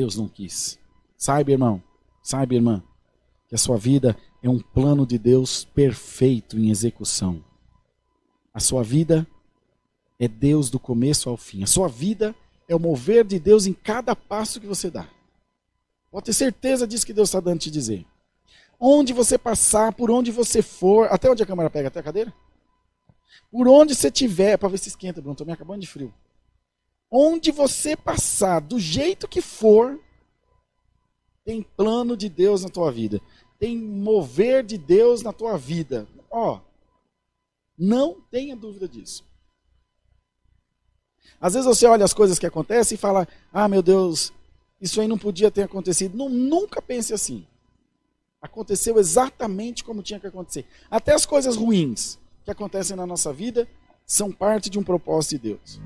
Deus não quis. Saiba, irmão, saiba, irmã, que a sua vida é um plano de Deus perfeito em execução. A sua vida é Deus do começo ao fim. A sua vida é o mover de Deus em cada passo que você dá. Pode ter certeza disso que Deus está dando te dizer. Onde você passar, por onde você for, até onde a câmera pega, até a cadeira? Por onde você tiver, para ver se esquenta, Bruno, estou me acabando de frio. Onde você passar, do jeito que for, tem plano de Deus na tua vida. Tem mover de Deus na tua vida. Ó, não tenha dúvida disso. Às vezes você olha as coisas que acontecem e fala: Ah, meu Deus, isso aí não podia ter acontecido. Não, nunca pense assim. Aconteceu exatamente como tinha que acontecer. Até as coisas ruins que acontecem na nossa vida são parte de um propósito de Deus.